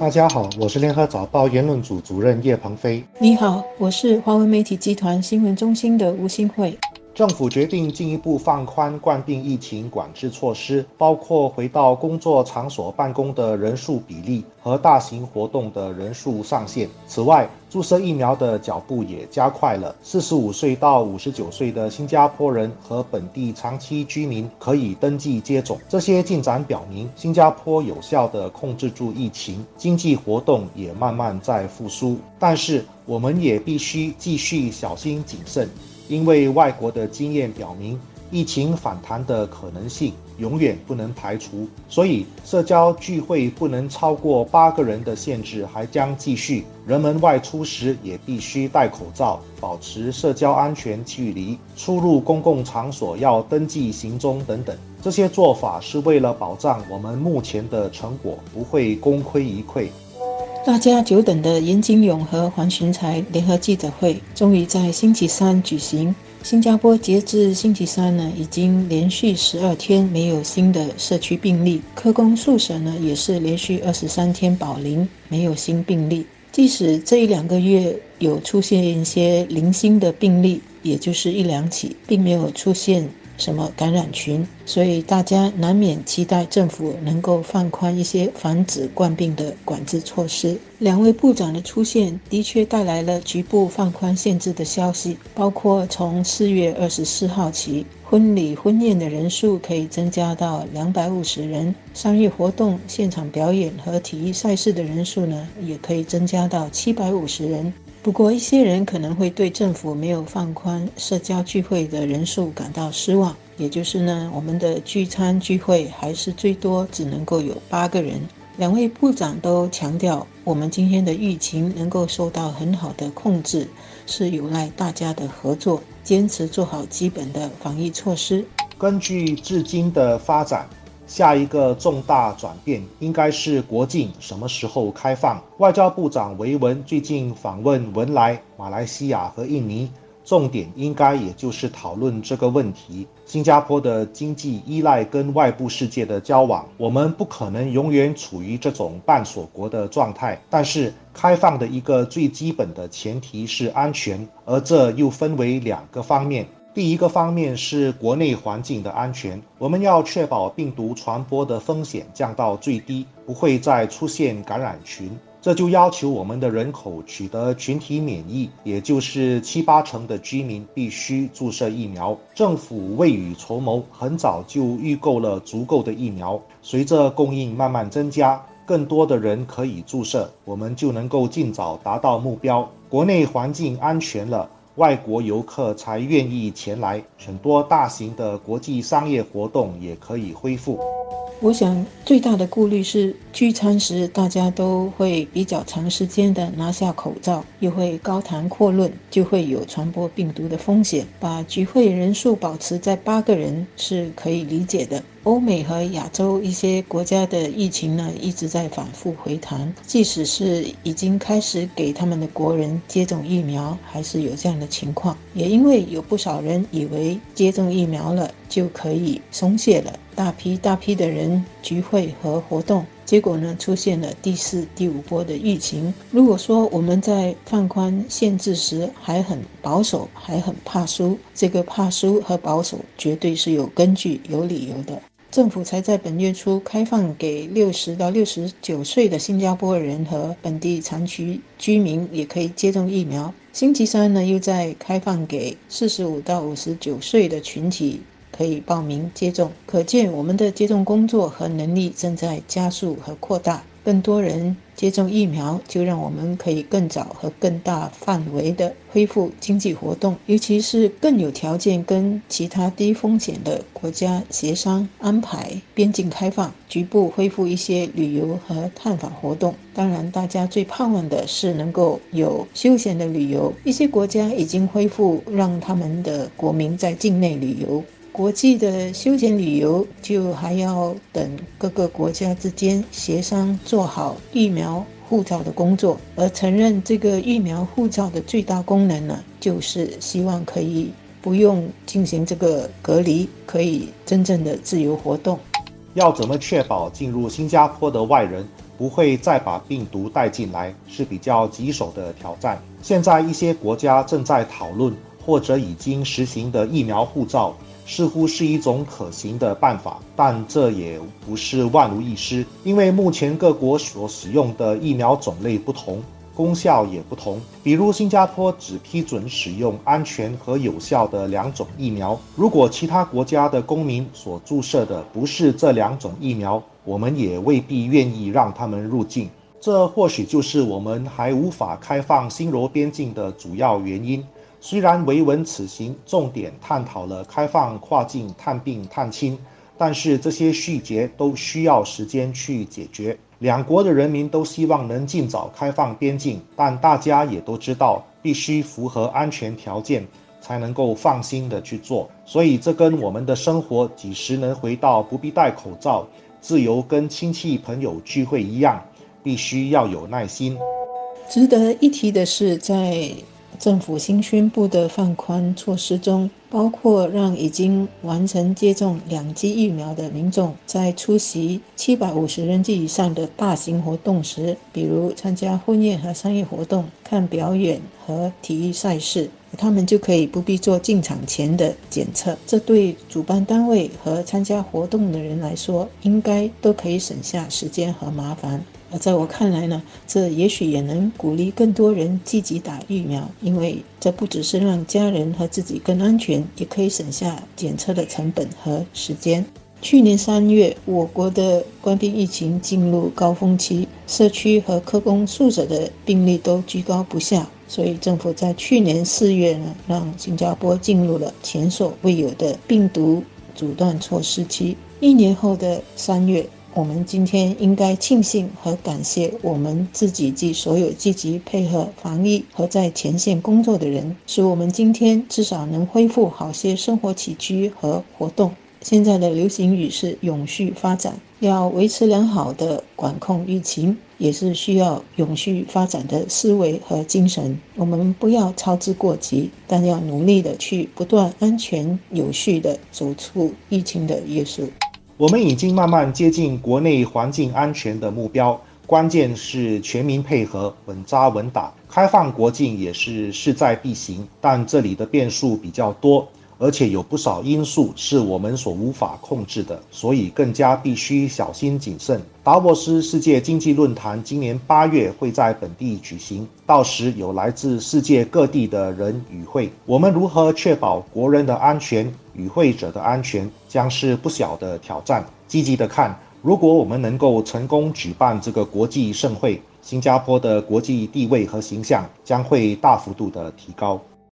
大家好，我是联合早报言论组主任叶鹏飞。你好，我是华为媒体集团新闻中心的吴新慧。政府决定进一步放宽冠病疫情管制措施，包括回到工作场所办公的人数比例和大型活动的人数上限。此外，注射疫苗的脚步也加快了。四十五岁到五十九岁的新加坡人和本地长期居民可以登记接种。这些进展表明，新加坡有效地控制住疫情，经济活动也慢慢在复苏。但是，我们也必须继续小心谨慎。因为外国的经验表明，疫情反弹的可能性永远不能排除，所以社交聚会不能超过八个人的限制还将继续。人们外出时也必须戴口罩，保持社交安全距离。出入公共场所要登记行踪等等。这些做法是为了保障我们目前的成果不会功亏一篑。大家久等的严金勇和黄循财联合记者会终于在星期三举行。新加坡截至星期三呢，已经连续十二天没有新的社区病例，科工宿舍呢也是连续二十三天保零，没有新病例。即使这一两个月有出现一些零星的病例，也就是一两起，并没有出现。什么感染群，所以大家难免期待政府能够放宽一些防止冠病的管制措施。两位部长的出现的确带来了局部放宽限制的消息，包括从四月二十四号起，婚礼婚宴的人数可以增加到两百五十人，商业活动、现场表演和体育赛事的人数呢，也可以增加到七百五十人。不过，一些人可能会对政府没有放宽社交聚会的人数感到失望。也就是呢，我们的聚餐聚会还是最多只能够有八个人。两位部长都强调，我们今天的疫情能够受到很好的控制，是有赖大家的合作，坚持做好基本的防疫措施。根据至今的发展。下一个重大转变应该是国境什么时候开放？外交部长维文最近访问文莱、马来西亚和印尼，重点应该也就是讨论这个问题。新加坡的经济依赖跟外部世界的交往，我们不可能永远处于这种半锁国的状态。但是，开放的一个最基本的前提是安全，而这又分为两个方面。第一个方面是国内环境的安全，我们要确保病毒传播的风险降到最低，不会再出现感染群。这就要求我们的人口取得群体免疫，也就是七八成的居民必须注射疫苗。政府未雨绸缪，很早就预购了足够的疫苗。随着供应慢慢增加，更多的人可以注射，我们就能够尽早达到目标。国内环境安全了。外国游客才愿意前来，很多大型的国际商业活动也可以恢复。我想最大的顾虑是，聚餐时大家都会比较长时间的拿下口罩，又会高谈阔论，就会有传播病毒的风险。把聚会人数保持在八个人是可以理解的。欧美和亚洲一些国家的疫情呢，一直在反复回弹，即使是已经开始给他们的国人接种疫苗，还是有这样的情况。也因为有不少人以为接种疫苗了就可以松懈了。大批大批的人聚会和活动，结果呢，出现了第四、第五波的疫情。如果说我们在放宽限制时还很保守，还很怕输，这个怕输和保守绝对是有根据、有理由的。政府才在本月初开放给六十到六十九岁的新加坡人和本地长期居民也可以接种疫苗。星期三呢，又在开放给四十五到五十九岁的群体。可以报名接种，可见我们的接种工作和能力正在加速和扩大。更多人接种疫苗，就让我们可以更早和更大范围的恢复经济活动，尤其是更有条件跟其他低风险的国家协商安排边境开放，局部恢复一些旅游和探访活动。当然，大家最盼望的是能够有休闲的旅游。一些国家已经恢复让他们的国民在境内旅游。国际的休闲旅游就还要等各个国家之间协商做好疫苗护照的工作，而承认这个疫苗护照的最大功能呢，就是希望可以不用进行这个隔离，可以真正的自由活动。要怎么确保进入新加坡的外人不会再把病毒带进来，是比较棘手的挑战。现在一些国家正在讨论或者已经实行的疫苗护照，似乎是一种可行的办法，但这也不是万无一失，因为目前各国所使用的疫苗种类不同。功效也不同，比如新加坡只批准使用安全和有效的两种疫苗。如果其他国家的公民所注射的不是这两种疫苗，我们也未必愿意让他们入境。这或许就是我们还无法开放新罗边境的主要原因。虽然维文此行重点探讨了开放跨境探病探亲，但是这些细节都需要时间去解决。两国的人民都希望能尽早开放边境，但大家也都知道，必须符合安全条件才能够放心的去做。所以，这跟我们的生活几时能回到不必戴口罩、自由跟亲戚朋友聚会一样，必须要有耐心。值得一提的是，在政府新宣布的放宽措施中，包括让已经完成接种两剂疫苗的民众在出席七百五十人剂以上的大型活动时，比如参加婚宴和商业活动、看表演和体育赛事，他们就可以不必做进场前的检测。这对主办单位和参加活动的人来说，应该都可以省下时间和麻烦。而在我看来呢，这也许也能鼓励更多人积极打疫苗，因为这不只是让家人和自己更安全，也可以省下检测的成本和时间。去年三月，我国的关闭疫情进入高峰期，社区和科工宿舍的病例都居高不下，所以政府在去年四月呢，让新加坡进入了前所未有的病毒阻断措施期。一年后的三月。我们今天应该庆幸和感谢我们自己及所有积极配合防疫和在前线工作的人，使我们今天至少能恢复好些生活起居和活动。现在的流行语是永续发展，要维持良好的管控疫情，也是需要永续发展的思维和精神。我们不要操之过急，但要努力的去不断安全有序的走出疫情的约束。我们已经慢慢接近国内环境安全的目标，关键是全民配合，稳扎稳打。开放国境也是势在必行，但这里的变数比较多。而且有不少因素是我们所无法控制的，所以更加必须小心谨慎。达沃斯世界经济论坛今年八月会在本地举行，到时有来自世界各地的人与会。我们如何确保国人的安全、与会者的安全，将是不小的挑战。积极的看，如果我们能够成功举办这个国际盛会，新加坡的国际地位和形象将会大幅度的提高。